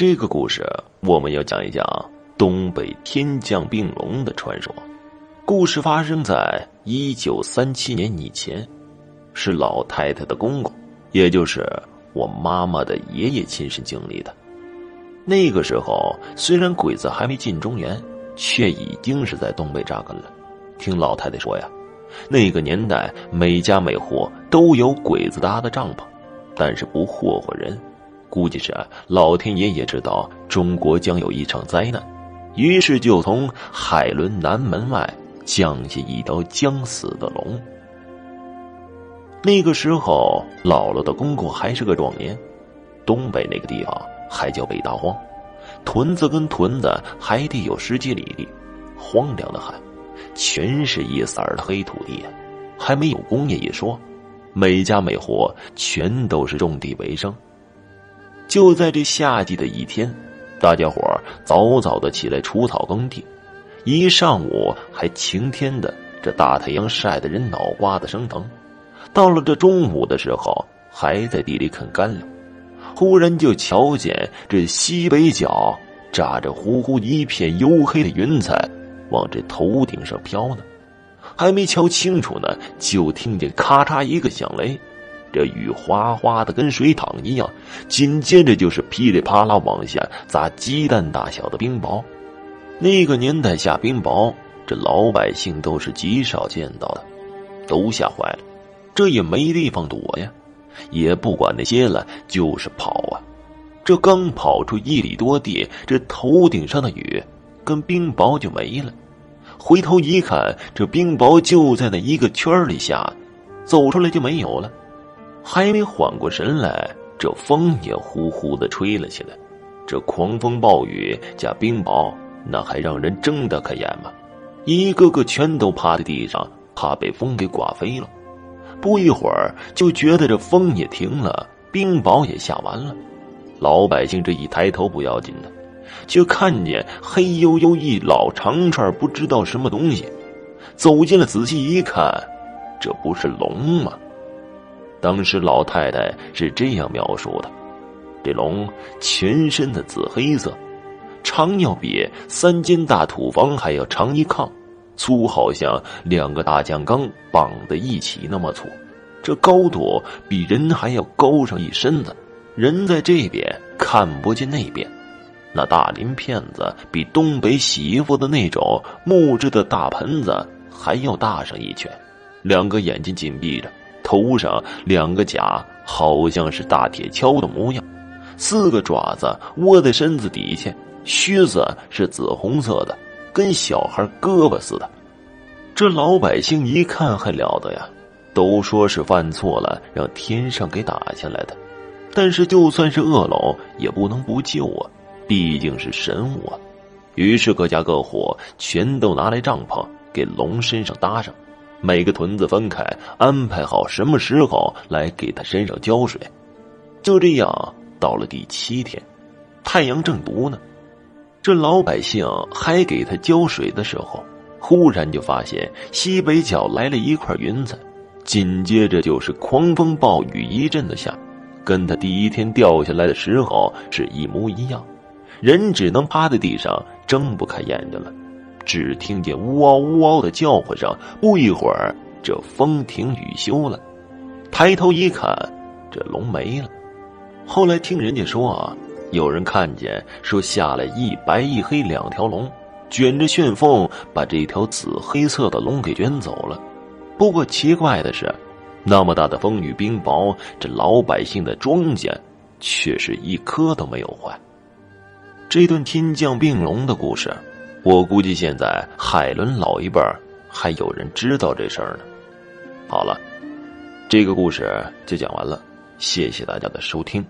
这个故事我们要讲一讲东北天降病龙的传说。故事发生在一九三七年以前，是老太太的公公，也就是我妈妈的爷爷亲身经历的。那个时候，虽然鬼子还没进中原，却已经是在东北扎根了。听老太太说呀，那个年代每家每户都有鬼子搭的帐篷，但是不霍霍人。估计是老天爷也知道中国将有一场灾难，于是就从海伦南门外。降下一条将死的龙。那个时候，姥姥的公公还是个壮年，东北那个地方还叫北大荒，屯子跟屯子还得有十几里地，荒凉的很，全是一色儿的黑土地，还没有工业一说，每家每户全都是种地为生。就在这夏季的一天，大家伙早早的起来除草耕地。一上午还晴天的，这大太阳晒得人脑瓜子生疼。到了这中午的时候，还在地里啃干粮。忽然就瞧见这西北角炸着呼呼一片黝黑的云彩，往这头顶上飘呢。还没瞧清楚呢，就听见咔嚓一个响雷，这雨哗哗的跟水淌一样。紧接着就是噼里啪啦往下砸鸡蛋大小的冰雹。那个年代下冰雹，这老百姓都是极少见到的，都吓坏了。这也没地方躲呀，也不管那些了，就是跑啊。这刚跑出一里多地，这头顶上的雨跟冰雹就没了。回头一看，这冰雹就在那一个圈里下，走出来就没有了。还没缓过神来，这风也呼呼的吹了起来。这狂风暴雨加冰雹。那还让人睁得开眼吗？一个个全都趴在地上，怕被风给刮飞了。不一会儿，就觉得这风也停了，冰雹也下完了。老百姓这一抬头不要紧的，却看见黑黝黝一老长串不知道什么东西。走近了，仔细一看，这不是龙吗？当时老太太是这样描述的：这龙全身的紫黑色。长要比三间大土房还要长一炕，粗好像两个大酱缸绑在一起那么粗，这高度比人还要高上一身子。人在这边看不见那边，那大鳞片子比东北洗衣服的那种木质的大盆子还要大上一圈。两个眼睛紧闭着，头上两个甲好像是大铁锹的模样，四个爪子窝在身子底下。须子是紫红色的，跟小孩胳膊似的。这老百姓一看还了得呀，都说是犯错了，让天上给打下来的。但是就算是恶龙，也不能不救啊，毕竟是神物啊。于是各家各户全都拿来帐篷给龙身上搭上，每个屯子分开安排好什么时候来给他身上浇水。就这样，到了第七天，太阳正毒呢。这老百姓还给他浇水的时候，忽然就发现西北角来了一块云彩，紧接着就是狂风暴雨一阵的下，跟他第一天掉下来的时候是一模一样，人只能趴在地上睁不开眼睛了，只听见呜嗷呜嗷的叫唤声。不一会儿，这风停雨休了，抬头一看，这龙没了。后来听人家说啊。有人看见说下来一白一黑两条龙，卷着旋风把这条紫黑色的龙给卷走了。不过奇怪的是，那么大的风雨冰雹，这老百姓的庄稼却是一颗都没有坏。这段天降病龙的故事，我估计现在海伦老一辈还有人知道这事儿呢。好了，这个故事就讲完了，谢谢大家的收听。